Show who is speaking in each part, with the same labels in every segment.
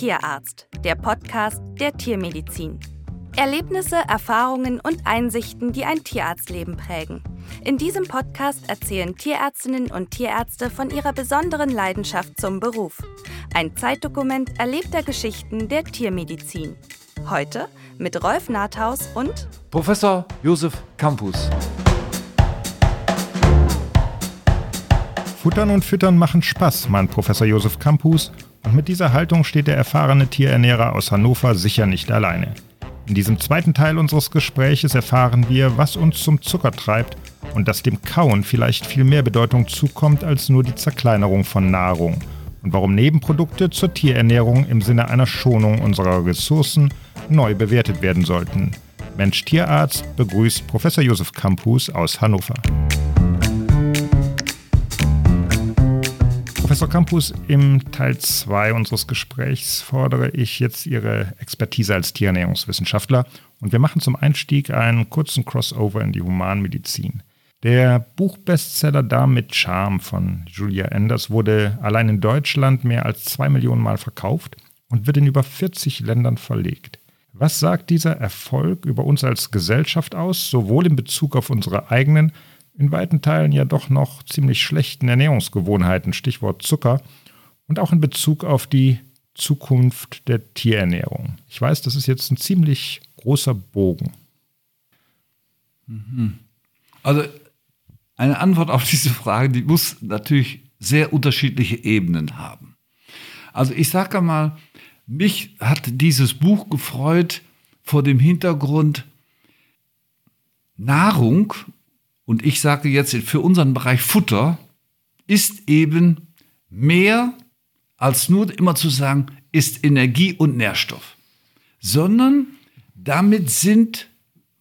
Speaker 1: Tierarzt, der Podcast der Tiermedizin. Erlebnisse, Erfahrungen und Einsichten, die ein Tierarztleben prägen. In diesem Podcast erzählen Tierärztinnen und Tierärzte von ihrer besonderen Leidenschaft zum Beruf. Ein Zeitdokument erlebter Geschichten der Tiermedizin. Heute mit Rolf Nathaus und
Speaker 2: Professor Josef Campus.
Speaker 3: Futtern und Füttern machen Spaß, meint Professor Josef Campus. Und mit dieser Haltung steht der erfahrene Tierernährer aus Hannover sicher nicht alleine. In diesem zweiten Teil unseres Gespräches erfahren wir, was uns zum Zucker treibt und dass dem Kauen vielleicht viel mehr Bedeutung zukommt als nur die Zerkleinerung von Nahrung und warum Nebenprodukte zur Tierernährung im Sinne einer Schonung unserer Ressourcen neu bewertet werden sollten. Mensch-Tierarzt begrüßt Professor Josef Campus aus Hannover. Professor Campus, im Teil 2 unseres Gesprächs fordere ich jetzt Ihre Expertise als Tierernährungswissenschaftler und wir machen zum Einstieg einen kurzen Crossover in die Humanmedizin. Der Buchbestseller Darm mit Charme von Julia Enders wurde allein in Deutschland mehr als zwei Millionen Mal verkauft und wird in über 40 Ländern verlegt. Was sagt dieser Erfolg über uns als Gesellschaft aus, sowohl in Bezug auf unsere eigenen in weiten Teilen ja doch noch ziemlich schlechten Ernährungsgewohnheiten, Stichwort Zucker, und auch in Bezug auf die Zukunft der Tierernährung. Ich weiß, das ist jetzt ein ziemlich großer Bogen.
Speaker 2: Mhm. Also eine Antwort auf diese Frage, die muss natürlich sehr unterschiedliche Ebenen haben. Also ich sage mal, mich hat dieses Buch gefreut vor dem Hintergrund, Nahrung und ich sage jetzt für unseren Bereich Futter, ist eben mehr als nur immer zu sagen, ist Energie und Nährstoff, sondern damit sind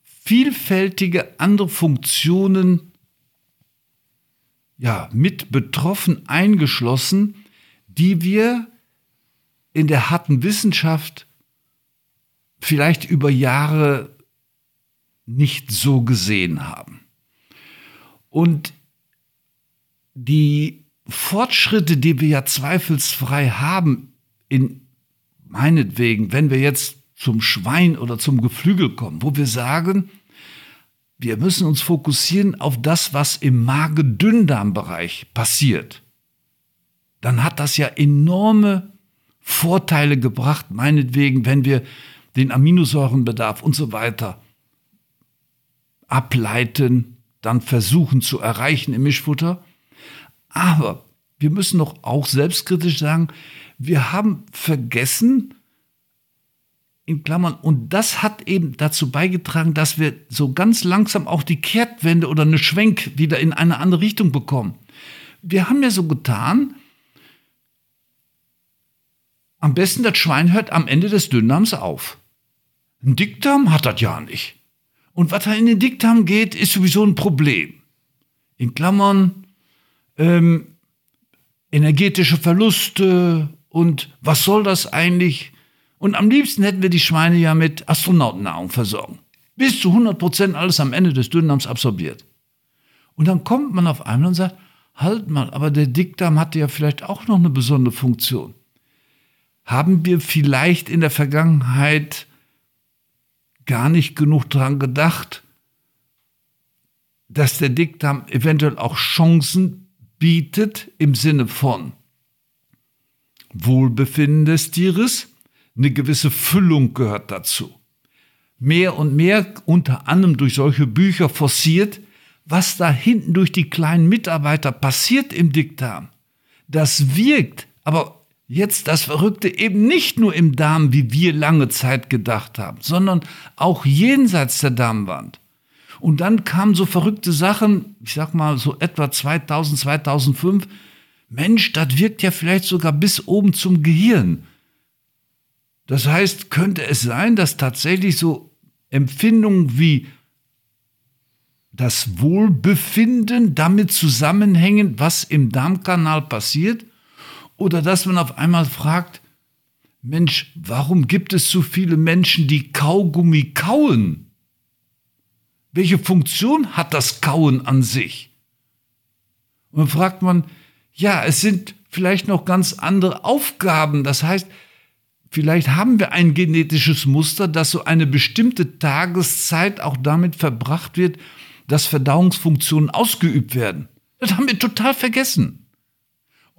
Speaker 2: vielfältige andere Funktionen ja, mit betroffen eingeschlossen, die wir in der harten Wissenschaft vielleicht über Jahre nicht so gesehen haben. Und die Fortschritte, die wir ja zweifelsfrei haben, in meinetwegen, wenn wir jetzt zum Schwein oder zum Geflügel kommen, wo wir sagen, wir müssen uns fokussieren auf das, was im Magen-Dünndarm-Bereich passiert, dann hat das ja enorme Vorteile gebracht, meinetwegen, wenn wir den Aminosäurenbedarf und so weiter ableiten, dann versuchen zu erreichen im Mischfutter. Aber wir müssen doch auch selbstkritisch sagen, wir haben vergessen, in Klammern, und das hat eben dazu beigetragen, dass wir so ganz langsam auch die Kehrtwende oder eine Schwenk wieder in eine andere Richtung bekommen. Wir haben ja so getan, am besten das Schwein hört am Ende des Dünndarms auf. Ein Dickdarm hat das ja nicht. Und was da in den Dickdarm geht, ist sowieso ein Problem. In Klammern, ähm, energetische Verluste und was soll das eigentlich? Und am liebsten hätten wir die Schweine ja mit Astronautennahrung versorgen. Bis zu 100 Prozent alles am Ende des Dünndarms absorbiert. Und dann kommt man auf einmal und sagt, halt mal, aber der Dickdarm hatte ja vielleicht auch noch eine besondere Funktion. Haben wir vielleicht in der Vergangenheit gar nicht genug daran gedacht, dass der Dickdarm eventuell auch Chancen bietet im Sinne von Wohlbefinden des Tieres, eine gewisse Füllung gehört dazu. Mehr und mehr, unter anderem durch solche Bücher forciert, was da hinten durch die kleinen Mitarbeiter passiert im Dickdarm. Das wirkt, aber jetzt das Verrückte eben nicht nur im Darm, wie wir lange Zeit gedacht haben, sondern auch jenseits der Darmwand. Und dann kamen so verrückte Sachen, ich sag mal so etwa 2000, 2005. Mensch, das wirkt ja vielleicht sogar bis oben zum Gehirn. Das heißt, könnte es sein, dass tatsächlich so Empfindungen wie das Wohlbefinden damit zusammenhängen, was im Darmkanal passiert? Oder dass man auf einmal fragt, Mensch, warum gibt es so viele Menschen, die Kaugummi kauen? Welche Funktion hat das Kauen an sich? Und dann fragt man, ja, es sind vielleicht noch ganz andere Aufgaben. Das heißt, vielleicht haben wir ein genetisches Muster, dass so eine bestimmte Tageszeit auch damit verbracht wird, dass Verdauungsfunktionen ausgeübt werden. Das haben wir total vergessen.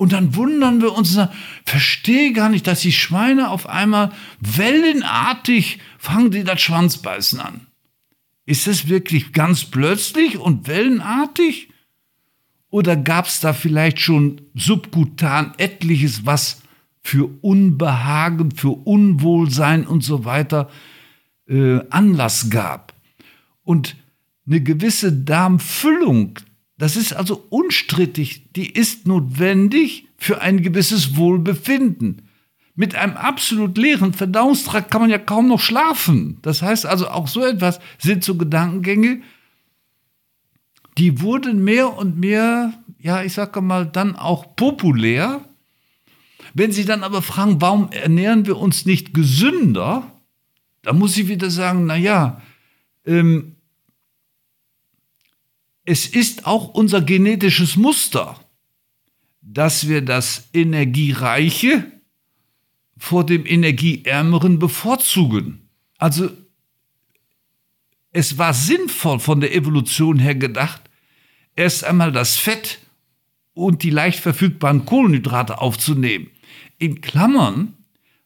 Speaker 2: Und dann wundern wir uns, verstehe gar nicht, dass die Schweine auf einmal wellenartig fangen die das Schwanzbeißen an. Ist es wirklich ganz plötzlich und wellenartig? Oder gab es da vielleicht schon subkutan etliches, was für Unbehagen, für Unwohlsein und so weiter äh, Anlass gab? Und eine gewisse Darmfüllung das ist also unstrittig, die ist notwendig für ein gewisses Wohlbefinden. Mit einem absolut leeren Verdauungstrakt kann man ja kaum noch schlafen. Das heißt also, auch so etwas sind so Gedankengänge, die wurden mehr und mehr, ja, ich sage mal, dann auch populär. Wenn Sie dann aber fragen, warum ernähren wir uns nicht gesünder, dann muss ich wieder sagen, naja, ähm, es ist auch unser genetisches Muster, dass wir das Energiereiche vor dem Energieärmeren bevorzugen. Also es war sinnvoll von der Evolution her gedacht, erst einmal das Fett und die leicht verfügbaren Kohlenhydrate aufzunehmen. In Klammern,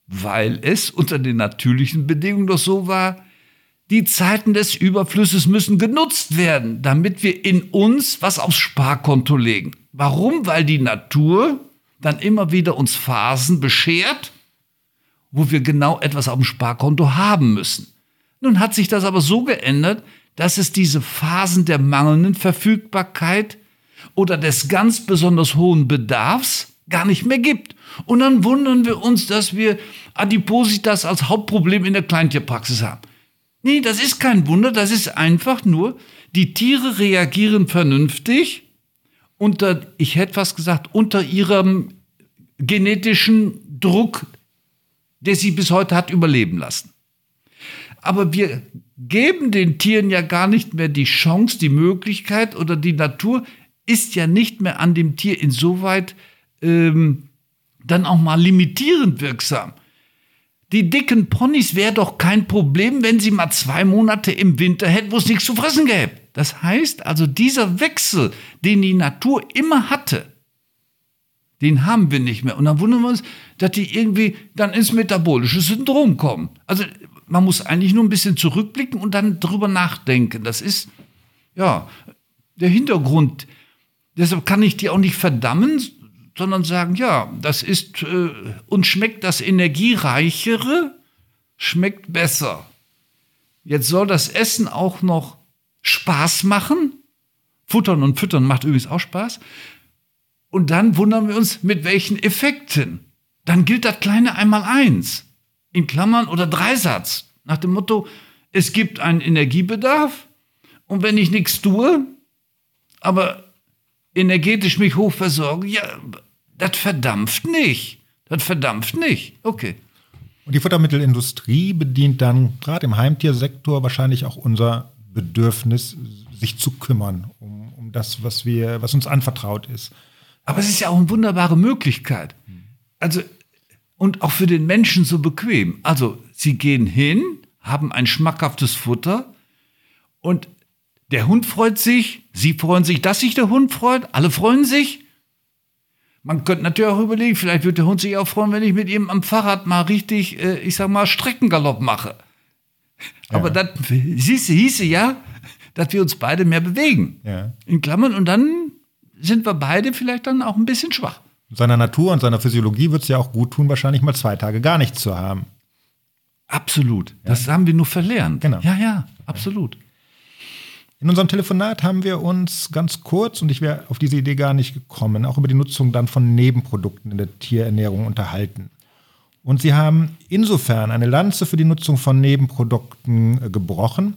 Speaker 2: weil es unter den natürlichen Bedingungen doch so war, die Zeiten des Überflusses müssen genutzt werden, damit wir in uns was aufs Sparkonto legen. Warum? Weil die Natur dann immer wieder uns Phasen beschert, wo wir genau etwas auf dem Sparkonto haben müssen. Nun hat sich das aber so geändert, dass es diese Phasen der mangelnden Verfügbarkeit oder des ganz besonders hohen Bedarfs gar nicht mehr gibt. Und dann wundern wir uns, dass wir Adipositas als Hauptproblem in der Kleintierpraxis haben. Nee, das ist kein Wunder, das ist einfach nur, die Tiere reagieren vernünftig unter, ich hätte fast gesagt, unter ihrem genetischen Druck, der sie bis heute hat überleben lassen. Aber wir geben den Tieren ja gar nicht mehr die Chance, die Möglichkeit oder die Natur ist ja nicht mehr an dem Tier insoweit ähm, dann auch mal limitierend wirksam. Die dicken Ponys wäre doch kein Problem, wenn sie mal zwei Monate im Winter hätten, wo es nichts zu fressen gäbe. Das heißt also, dieser Wechsel, den die Natur immer hatte, den haben wir nicht mehr. Und dann wundern wir uns, dass die irgendwie dann ins metabolische Syndrom kommen. Also man muss eigentlich nur ein bisschen zurückblicken und dann drüber nachdenken. Das ist, ja, der Hintergrund. Deshalb kann ich die auch nicht verdammen, sondern sagen, ja, das ist, äh, uns schmeckt das Energiereichere, schmeckt besser. Jetzt soll das Essen auch noch Spaß machen. Futtern und Füttern macht übrigens auch Spaß. Und dann wundern wir uns, mit welchen Effekten. Dann gilt das kleine einmal eins. In Klammern oder Dreisatz. Nach dem Motto, es gibt einen Energiebedarf. Und wenn ich nichts tue, aber energetisch mich hoch versorge, ja, das verdampft nicht. Das verdampft nicht. Okay.
Speaker 3: Und die Futtermittelindustrie bedient dann gerade im Heimtiersektor wahrscheinlich auch unser Bedürfnis, sich zu kümmern um, um das, was, wir, was uns anvertraut ist.
Speaker 2: Aber es ist ja auch eine wunderbare Möglichkeit. Also, und auch für den Menschen so bequem. Also, sie gehen hin, haben ein schmackhaftes Futter und der Hund freut sich, sie freuen sich, dass sich der Hund freut, alle freuen sich man könnte natürlich auch überlegen, vielleicht wird der Hund sich auch freuen, wenn ich mit ihm am Fahrrad mal richtig, äh, ich sag mal, Streckengalopp mache. Ja. Aber das hieße, hieße ja, dass wir uns beide mehr bewegen. Ja. In Klammern. Und dann sind wir beide vielleicht dann auch ein bisschen schwach.
Speaker 3: Seiner Natur und seiner Physiologie wird es ja auch gut tun, wahrscheinlich mal zwei Tage gar nichts zu haben.
Speaker 2: Absolut. Ja. Das haben wir nur verlernt.
Speaker 3: Genau.
Speaker 2: Ja, ja, absolut.
Speaker 3: In unserem Telefonat haben wir uns ganz kurz, und ich wäre auf diese Idee gar nicht gekommen, auch über die Nutzung dann von Nebenprodukten in der Tierernährung unterhalten. Und Sie haben insofern eine Lanze für die Nutzung von Nebenprodukten äh, gebrochen,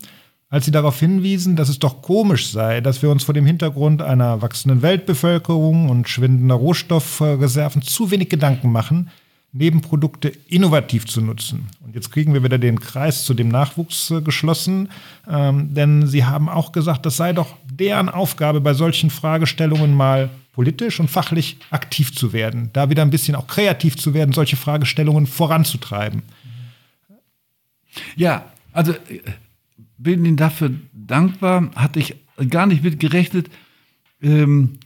Speaker 3: als Sie darauf hinwiesen, dass es doch komisch sei, dass wir uns vor dem Hintergrund einer wachsenden Weltbevölkerung und schwindender Rohstoffreserven zu wenig Gedanken machen, Nebenprodukte innovativ zu nutzen. Und jetzt kriegen wir wieder den Kreis zu dem Nachwuchs äh, geschlossen, ähm, denn Sie haben auch gesagt, das sei doch deren Aufgabe, bei solchen Fragestellungen mal politisch und fachlich aktiv zu werden, da wieder ein bisschen auch kreativ zu werden, solche Fragestellungen voranzutreiben.
Speaker 2: Ja, also äh, bin Ihnen dafür dankbar, hatte ich gar nicht mit gerechnet. Ähm,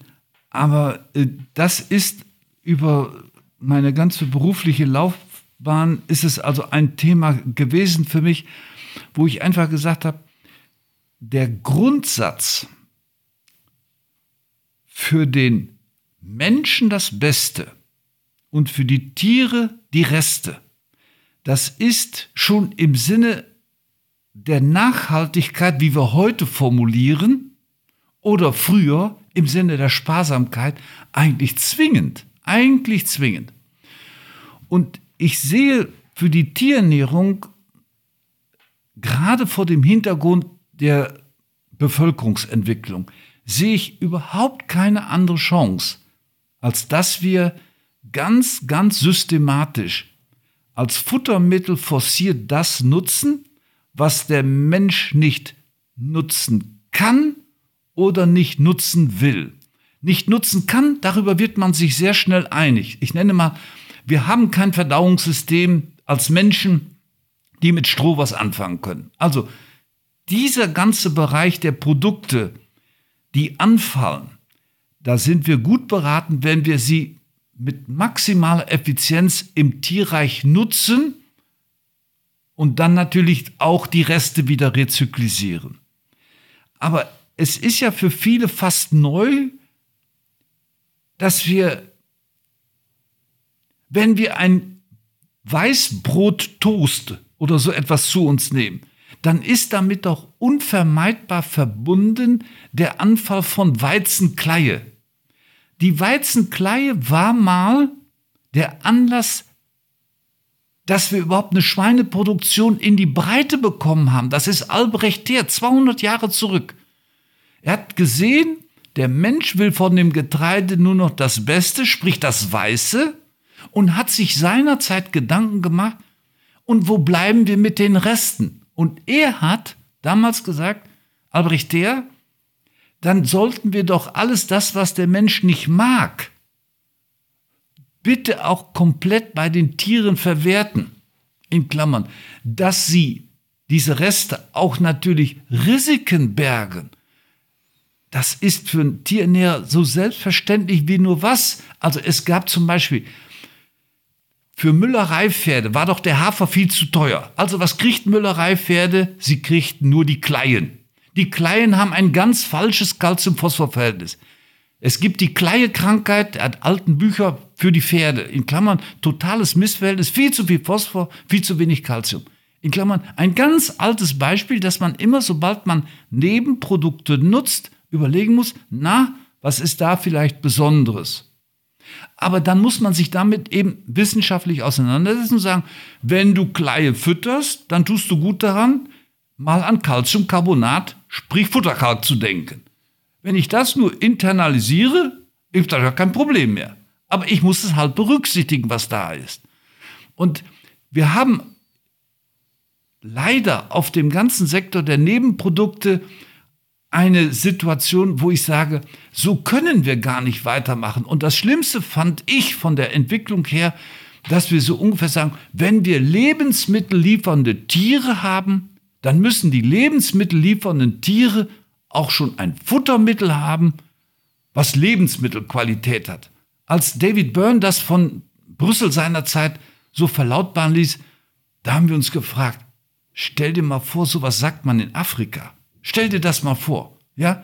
Speaker 2: aber äh, das ist über meine ganze berufliche Laufbahn, ist es also ein Thema gewesen für mich, wo ich einfach gesagt habe, der Grundsatz für den Menschen das Beste und für die Tiere die Reste, das ist schon im Sinne der Nachhaltigkeit, wie wir heute formulieren, oder früher im Sinne der Sparsamkeit eigentlich zwingend. Eigentlich zwingend. Und ich sehe für die Tierernährung gerade vor dem Hintergrund der Bevölkerungsentwicklung, sehe ich überhaupt keine andere Chance, als dass wir ganz, ganz systematisch als Futtermittel forciert das nutzen, was der Mensch nicht nutzen kann oder nicht nutzen will. Nicht nutzen kann, darüber wird man sich sehr schnell einig. Ich nenne mal, wir haben kein Verdauungssystem als Menschen, die mit Stroh was anfangen können. Also dieser ganze Bereich der Produkte, die anfallen, da sind wir gut beraten, wenn wir sie mit maximaler Effizienz im Tierreich nutzen und dann natürlich auch die Reste wieder rezyklisieren. Aber es ist ja für viele fast neu, dass wir, wenn wir ein Weißbrot-Toast oder so etwas zu uns nehmen, dann ist damit doch unvermeidbar verbunden der Anfall von Weizenkleie. Die Weizenkleie war mal der Anlass, dass wir überhaupt eine Schweineproduktion in die Breite bekommen haben. Das ist Albrecht Thier, 200 Jahre zurück. Er hat gesehen, der Mensch will von dem Getreide nur noch das Beste, sprich das Weiße, und hat sich seinerzeit Gedanken gemacht, und wo bleiben wir mit den Resten? Und er hat damals gesagt, Albrecht der, dann sollten wir doch alles das, was der Mensch nicht mag, bitte auch komplett bei den Tieren verwerten. In Klammern, dass sie diese Reste auch natürlich Risiken bergen das ist für einen Tierernährer so selbstverständlich wie nur was. Also es gab zum Beispiel für Müllereipferde war doch der Hafer viel zu teuer. Also was kriegt Müllereipferde? Sie kriegten nur die Kleien. Die Kleien haben ein ganz falsches Calcium-Phosphor-Verhältnis. Es gibt die Kleie-Krankheit, er hat alten Bücher für die Pferde. In Klammern totales Missverhältnis, viel zu viel Phosphor, viel zu wenig Calcium. In Klammern ein ganz altes Beispiel, dass man immer, sobald man Nebenprodukte nutzt, überlegen muss, na, was ist da vielleicht Besonderes? Aber dann muss man sich damit eben wissenschaftlich auseinandersetzen und sagen, wenn du Kleie fütterst, dann tust du gut daran, mal an Calciumcarbonat, sprich Futterkalk zu denken. Wenn ich das nur internalisiere, ist das ja kein Problem mehr. Aber ich muss es halt berücksichtigen, was da ist. Und wir haben leider auf dem ganzen Sektor der Nebenprodukte eine Situation, wo ich sage, so können wir gar nicht weitermachen. Und das Schlimmste fand ich von der Entwicklung her, dass wir so ungefähr sagen, wenn wir Lebensmittel liefernde Tiere haben, dann müssen die Lebensmittel liefernden Tiere auch schon ein Futtermittel haben, was Lebensmittelqualität hat. Als David Byrne das von Brüssel seinerzeit so verlautbaren ließ, da haben wir uns gefragt, stell dir mal vor, sowas sagt man in Afrika. Stell dir das mal vor, ja?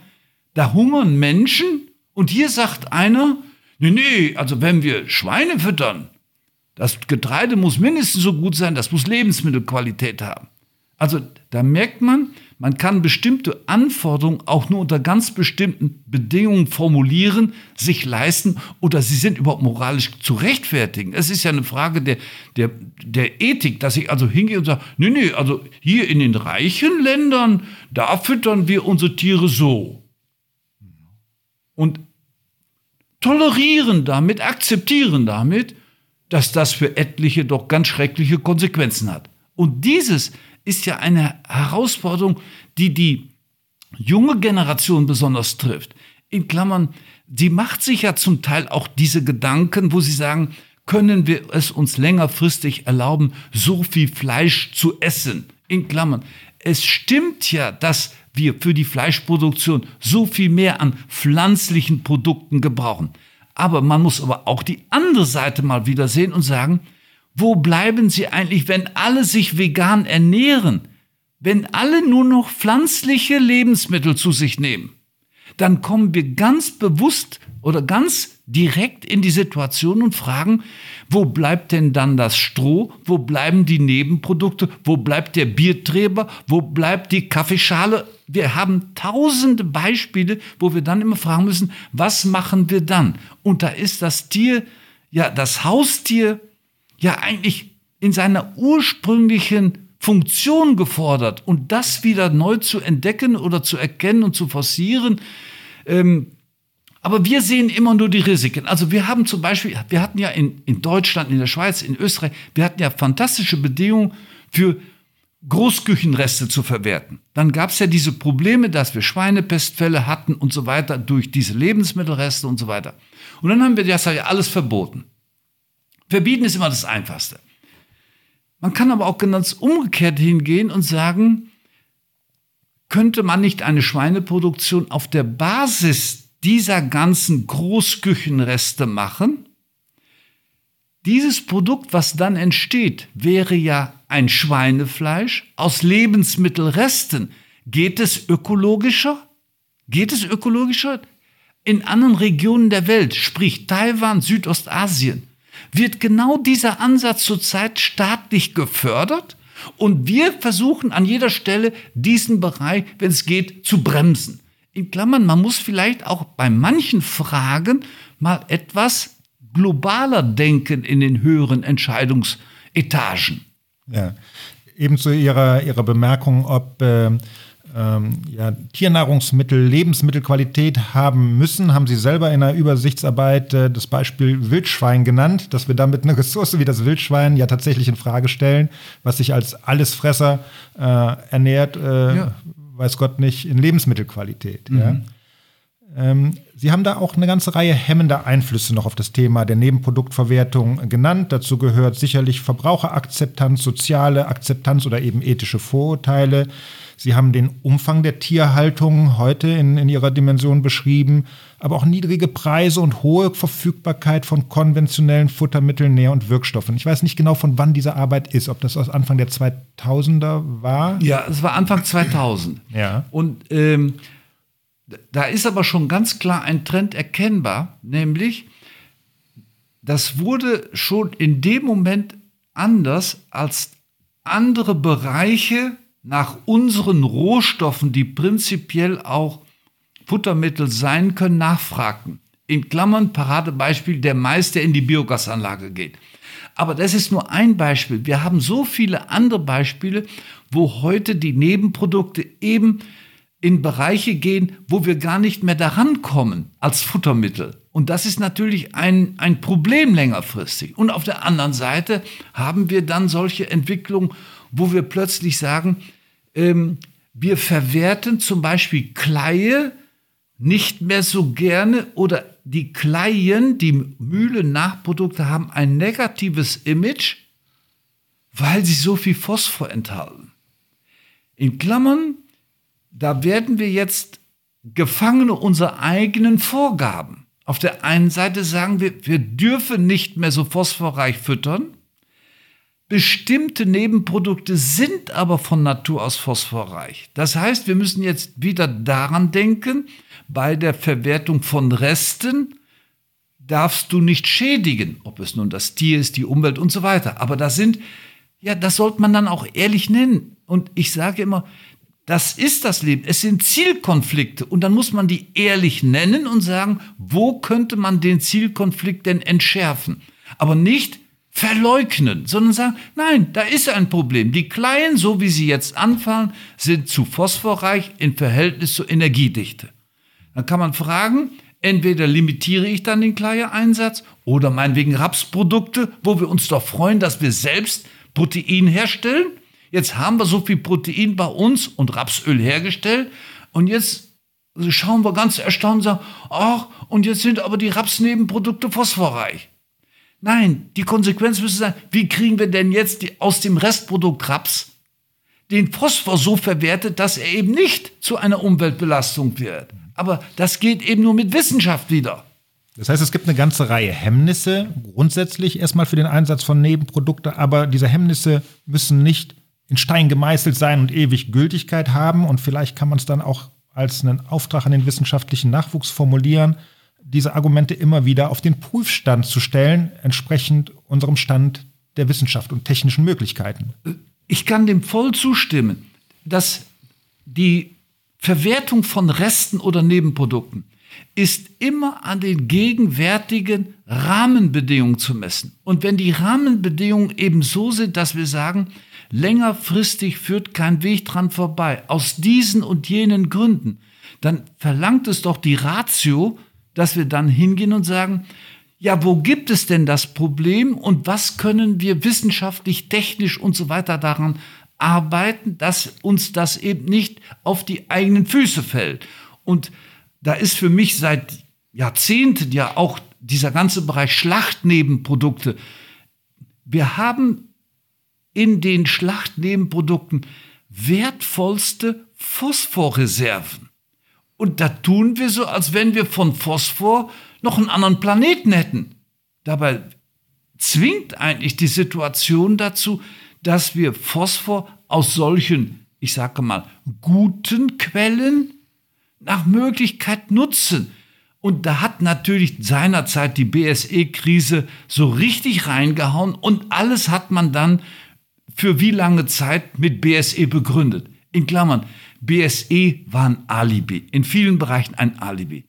Speaker 2: Da hungern Menschen und hier sagt einer, nee, nee, also wenn wir Schweine füttern, das Getreide muss mindestens so gut sein, das muss Lebensmittelqualität haben. Also da merkt man, man kann bestimmte Anforderungen auch nur unter ganz bestimmten Bedingungen formulieren, sich leisten oder sie sind überhaupt moralisch zu rechtfertigen. Es ist ja eine Frage der, der, der Ethik, dass ich also hingehe und sage, nee, nee, also hier in den reichen Ländern, da füttern wir unsere Tiere so. Und tolerieren damit, akzeptieren damit, dass das für etliche doch ganz schreckliche Konsequenzen hat. Und dieses ist ja eine Herausforderung, die die junge Generation besonders trifft. In Klammern, sie macht sich ja zum Teil auch diese Gedanken, wo sie sagen, können wir es uns längerfristig erlauben, so viel Fleisch zu essen? In Klammern. Es stimmt ja, dass wir für die Fleischproduktion so viel mehr an pflanzlichen Produkten gebrauchen. Aber man muss aber auch die andere Seite mal wieder sehen und sagen, wo bleiben sie eigentlich, wenn alle sich vegan ernähren? Wenn alle nur noch pflanzliche Lebensmittel zu sich nehmen? Dann kommen wir ganz bewusst oder ganz direkt in die Situation und fragen, wo bleibt denn dann das Stroh? Wo bleiben die Nebenprodukte? Wo bleibt der Bierträber? Wo bleibt die Kaffeeschale? Wir haben tausende Beispiele, wo wir dann immer fragen müssen, was machen wir dann? Und da ist das Tier, ja, das Haustier, ja eigentlich in seiner ursprünglichen Funktion gefordert. Und das wieder neu zu entdecken oder zu erkennen und zu forcieren, ähm, aber wir sehen immer nur die Risiken. Also wir haben zum Beispiel, wir hatten ja in, in Deutschland, in der Schweiz, in Österreich, wir hatten ja fantastische Bedingungen für Großküchenreste zu verwerten. Dann gab es ja diese Probleme, dass wir Schweinepestfälle hatten und so weiter durch diese Lebensmittelreste und so weiter. Und dann haben wir das ja alles verboten. Verbieten ist immer das Einfachste. Man kann aber auch ganz umgekehrt hingehen und sagen, könnte man nicht eine Schweineproduktion auf der Basis dieser ganzen Großküchenreste machen. Dieses Produkt, was dann entsteht, wäre ja ein Schweinefleisch aus Lebensmittelresten. Geht es ökologischer? Geht es ökologischer? In anderen Regionen der Welt, sprich Taiwan, Südostasien, wird genau dieser Ansatz zurzeit staatlich gefördert? Und wir versuchen an jeder Stelle diesen Bereich, wenn es geht, zu bremsen. In Klammern, man muss vielleicht auch bei manchen Fragen mal etwas globaler denken in den höheren Entscheidungsetagen.
Speaker 3: Ja, ebenso Ihrer, Ihrer Bemerkung, ob äh, ähm, ja, Tiernahrungsmittel Lebensmittelqualität haben müssen, haben Sie selber in einer Übersichtsarbeit äh, das Beispiel Wildschwein genannt, dass wir damit eine Ressource wie das Wildschwein ja tatsächlich in Frage stellen, was sich als Allesfresser äh, ernährt, äh, ja weiß Gott nicht, in Lebensmittelqualität. Mhm. Ja. Ähm, Sie haben da auch eine ganze Reihe hemmender Einflüsse noch auf das Thema der Nebenproduktverwertung genannt. Dazu gehört sicherlich Verbraucherakzeptanz, soziale Akzeptanz oder eben ethische Vorurteile. Sie haben den Umfang der Tierhaltung heute in, in Ihrer Dimension beschrieben, aber auch niedrige Preise und hohe Verfügbarkeit von konventionellen Futtermitteln, Nähr- und Wirkstoffen. Ich weiß nicht genau, von wann diese Arbeit ist, ob das aus Anfang der 2000er war.
Speaker 2: Ja, es war Anfang 2000.
Speaker 3: Ja.
Speaker 2: Und ähm, da ist aber schon ganz klar ein Trend erkennbar, nämlich das wurde schon in dem Moment anders als andere Bereiche nach unseren Rohstoffen, die prinzipiell auch Futtermittel sein können, nachfragten. In Klammern Paradebeispiel der Mais, der in die Biogasanlage geht. Aber das ist nur ein Beispiel. Wir haben so viele andere Beispiele, wo heute die Nebenprodukte eben in Bereiche gehen, wo wir gar nicht mehr daran kommen als Futtermittel. Und das ist natürlich ein, ein Problem längerfristig. Und auf der anderen Seite haben wir dann solche Entwicklungen, wo wir plötzlich sagen, ähm, wir verwerten zum Beispiel Kleie nicht mehr so gerne oder die Kleien, die Mühlen-Nachprodukte haben ein negatives Image, weil sie so viel Phosphor enthalten. In Klammern, da werden wir jetzt Gefangene unserer eigenen Vorgaben. Auf der einen Seite sagen wir, wir dürfen nicht mehr so phosphorreich füttern. Bestimmte Nebenprodukte sind aber von Natur aus phosphorreich. Das heißt, wir müssen jetzt wieder daran denken, bei der Verwertung von Resten darfst du nicht schädigen, ob es nun das Tier ist, die Umwelt und so weiter. Aber das sind, ja, das sollte man dann auch ehrlich nennen. Und ich sage immer, das ist das Leben. Es sind Zielkonflikte und dann muss man die ehrlich nennen und sagen, wo könnte man den Zielkonflikt denn entschärfen? Aber nicht verleugnen, sondern sagen, nein, da ist ein Problem. Die Kleinen, so wie sie jetzt anfallen, sind zu phosphorreich im Verhältnis zur Energiedichte. Dann kann man fragen, entweder limitiere ich dann den Kleiereinsatz oder meinetwegen Rapsprodukte, wo wir uns doch freuen, dass wir selbst Protein herstellen. Jetzt haben wir so viel Protein bei uns und Rapsöl hergestellt und jetzt schauen wir ganz erstaunt und sagen, ach, und jetzt sind aber die Rapsnebenprodukte phosphorreich. Nein, die Konsequenz müsste sein, wie kriegen wir denn jetzt die, aus dem Restprodukt Raps den Phosphor so verwertet, dass er eben nicht zu einer Umweltbelastung wird. Aber das geht eben nur mit Wissenschaft wieder.
Speaker 3: Das heißt, es gibt eine ganze Reihe Hemmnisse, grundsätzlich erstmal für den Einsatz von Nebenprodukten, aber diese Hemmnisse müssen nicht in Stein gemeißelt sein und ewig Gültigkeit haben. Und vielleicht kann man es dann auch als einen Auftrag an den wissenschaftlichen Nachwuchs formulieren, diese Argumente immer wieder auf den Prüfstand zu stellen, entsprechend unserem Stand der Wissenschaft und technischen Möglichkeiten.
Speaker 2: Ich kann dem voll zustimmen, dass die Verwertung von Resten oder Nebenprodukten ist immer an den gegenwärtigen Rahmenbedingungen zu messen. Und wenn die Rahmenbedingungen eben so sind, dass wir sagen, längerfristig führt kein Weg dran vorbei, aus diesen und jenen Gründen, dann verlangt es doch die Ratio, dass wir dann hingehen und sagen, ja, wo gibt es denn das Problem und was können wir wissenschaftlich, technisch und so weiter daran arbeiten, dass uns das eben nicht auf die eigenen Füße fällt. Und da ist für mich seit Jahrzehnten ja auch dieser ganze Bereich Schlachtnebenprodukte. Wir haben in den Schlachtnebenprodukten wertvollste Phosphorreserven. Und da tun wir so, als wenn wir von Phosphor noch einen anderen Planeten hätten. Dabei zwingt eigentlich die Situation dazu, dass wir Phosphor aus solchen, ich sage mal, guten Quellen nach Möglichkeit nutzen. Und da hat natürlich seinerzeit die BSE-Krise so richtig reingehauen und alles hat man dann für wie lange Zeit mit BSE begründet. In Klammern, BSE war ein Alibi, in vielen Bereichen ein Alibi.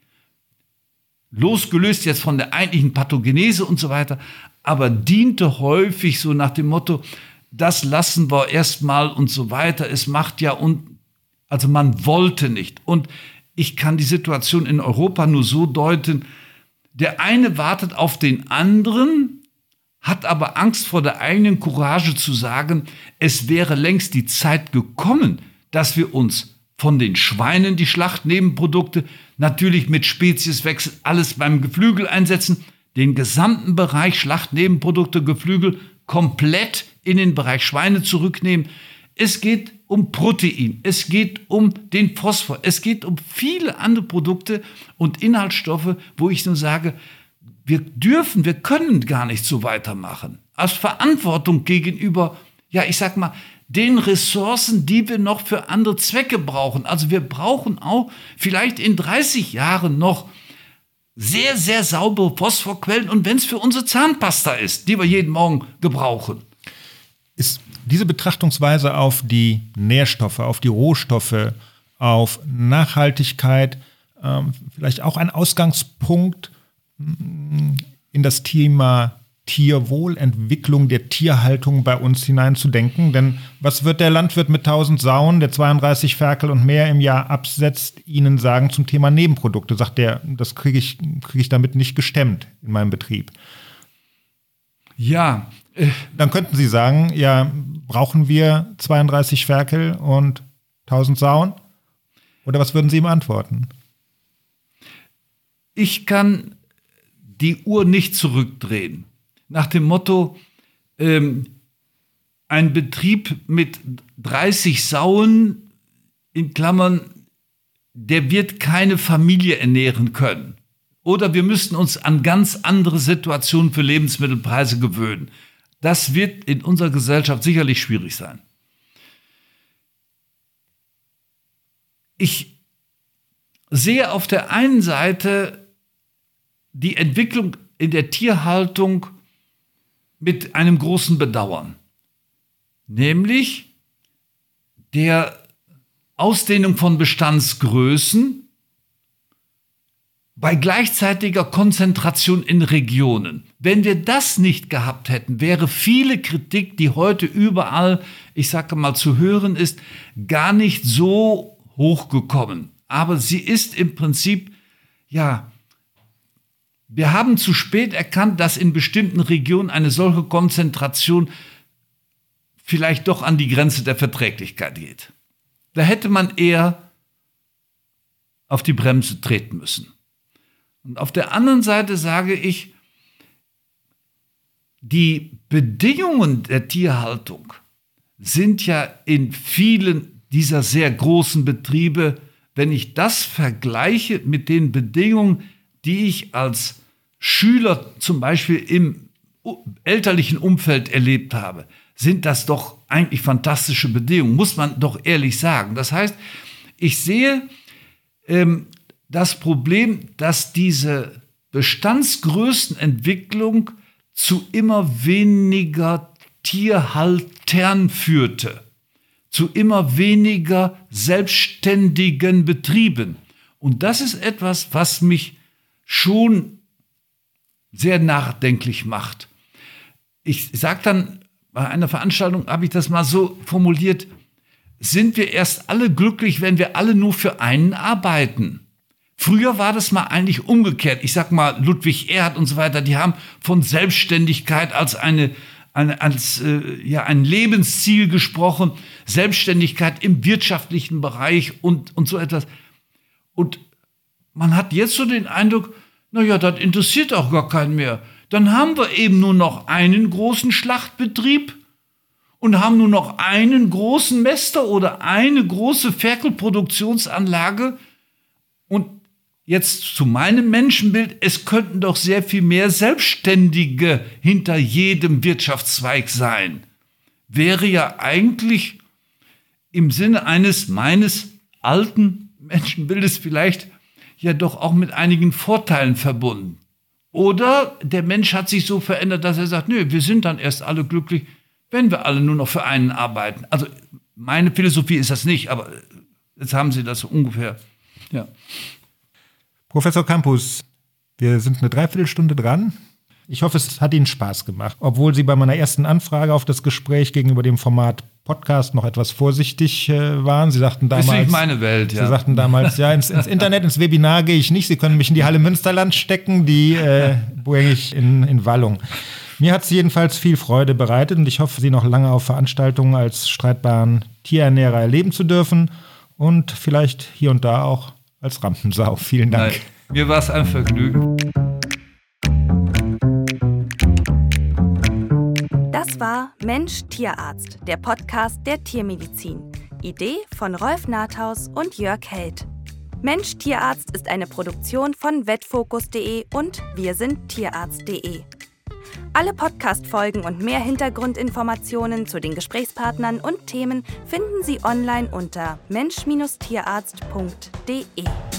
Speaker 2: Losgelöst jetzt von der eigentlichen Pathogenese und so weiter, aber diente häufig so nach dem Motto, das lassen wir erstmal und so weiter. Es macht ja und, also man wollte nicht. Und ich kann die Situation in Europa nur so deuten, der eine wartet auf den anderen, hat aber Angst vor der eigenen Courage zu sagen, es wäre längst die Zeit gekommen, dass wir uns von den Schweinen die Schlachtnebenprodukte, natürlich mit Spezieswechsel alles beim Geflügel einsetzen, den gesamten Bereich Schlachtnebenprodukte, Geflügel komplett in den Bereich Schweine zurücknehmen. Es geht um Protein, es geht um den Phosphor, es geht um viele andere Produkte und Inhaltsstoffe, wo ich nur sage, wir dürfen, wir können gar nicht so weitermachen. Aus Verantwortung gegenüber, ja, ich sag mal, den Ressourcen, die wir noch für andere Zwecke brauchen. Also wir brauchen auch vielleicht in 30 Jahren noch sehr, sehr saubere Phosphorquellen und wenn es für unsere Zahnpasta ist, die wir jeden Morgen gebrauchen.
Speaker 3: Ist diese Betrachtungsweise auf die Nährstoffe, auf die Rohstoffe, auf Nachhaltigkeit ähm, vielleicht auch ein Ausgangspunkt in das Thema Tierwohlentwicklung der Tierhaltung bei uns hineinzudenken. Denn was wird der Landwirt mit 1000 Sauen, der 32 Ferkel und mehr im Jahr absetzt, Ihnen sagen zum Thema Nebenprodukte? Sagt der, das kriege ich, krieg ich damit nicht gestemmt in meinem Betrieb.
Speaker 2: Ja.
Speaker 3: Äh, Dann könnten Sie sagen, ja, brauchen wir 32 Ferkel und 1000 Sauen? Oder was würden Sie ihm antworten?
Speaker 2: Ich kann die Uhr nicht zurückdrehen nach dem Motto, ähm, ein Betrieb mit 30 Sauen, in Klammern, der wird keine Familie ernähren können. Oder wir müssten uns an ganz andere Situationen für Lebensmittelpreise gewöhnen. Das wird in unserer Gesellschaft sicherlich schwierig sein. Ich sehe auf der einen Seite die Entwicklung in der Tierhaltung mit einem großen Bedauern, nämlich der Ausdehnung von Bestandsgrößen bei gleichzeitiger Konzentration in Regionen. Wenn wir das nicht gehabt hätten, wäre viele Kritik, die heute überall, ich sage mal, zu hören ist, gar nicht so hochgekommen. Aber sie ist im Prinzip, ja, wir haben zu spät erkannt, dass in bestimmten Regionen eine solche Konzentration vielleicht doch an die Grenze der Verträglichkeit geht. Da hätte man eher auf die Bremse treten müssen. Und auf der anderen Seite sage ich, die Bedingungen der Tierhaltung sind ja in vielen dieser sehr großen Betriebe, wenn ich das vergleiche mit den Bedingungen, die ich als Schüler zum Beispiel im elterlichen Umfeld erlebt habe, sind das doch eigentlich fantastische Bedingungen, muss man doch ehrlich sagen. Das heißt, ich sehe ähm, das Problem, dass diese Bestandsgrößenentwicklung zu immer weniger Tierhaltern führte, zu immer weniger selbstständigen Betrieben. Und das ist etwas, was mich schon sehr nachdenklich macht. Ich sage dann, bei einer Veranstaltung habe ich das mal so formuliert, sind wir erst alle glücklich, wenn wir alle nur für einen arbeiten. Früher war das mal eigentlich umgekehrt. Ich sag mal, Ludwig Erhard und so weiter, die haben von Selbstständigkeit als eine, eine als äh, ja ein Lebensziel gesprochen, Selbstständigkeit im wirtschaftlichen Bereich und und so etwas. Und man hat jetzt so den Eindruck, na ja, das interessiert auch gar keinen mehr. Dann haben wir eben nur noch einen großen Schlachtbetrieb und haben nur noch einen großen Mester oder eine große Ferkelproduktionsanlage und jetzt zu meinem Menschenbild, es könnten doch sehr viel mehr Selbstständige hinter jedem Wirtschaftszweig sein. Wäre ja eigentlich im Sinne eines meines alten Menschenbildes vielleicht ja doch auch mit einigen Vorteilen verbunden. Oder der Mensch hat sich so verändert, dass er sagt, nö, wir sind dann erst alle glücklich, wenn wir alle nur noch für einen arbeiten. Also meine Philosophie ist das nicht, aber jetzt haben Sie das so ungefähr. Ja.
Speaker 3: Professor Campus, wir sind eine Dreiviertelstunde dran. Ich hoffe, es hat Ihnen Spaß gemacht. Obwohl Sie bei meiner ersten Anfrage auf das Gespräch gegenüber dem Format Podcast noch etwas vorsichtig äh, waren. Sie sagten damals. Ist
Speaker 2: nicht meine Welt,
Speaker 3: ja. Sie sagten damals, ja, ins, ins, Internet, ins Webinar gehe ich nicht. Sie können mich in die Halle Münsterland stecken, die äh, bringe ich in, in Wallung. Mir hat es jedenfalls viel Freude bereitet und ich hoffe, Sie noch lange auf Veranstaltungen als streitbaren Tierernährer erleben zu dürfen und vielleicht hier und da auch als Rampensau. Vielen Dank. Nein,
Speaker 2: mir war es ein Vergnügen.
Speaker 1: War Mensch Tierarzt, der Podcast der Tiermedizin. Idee von Rolf Nathaus und Jörg Held. Mensch Tierarzt ist eine Produktion von vetfokus.de und wir sind tierarzt.de. Alle Podcast-Folgen und mehr Hintergrundinformationen zu den Gesprächspartnern und Themen finden Sie online unter mensch-tierarzt.de.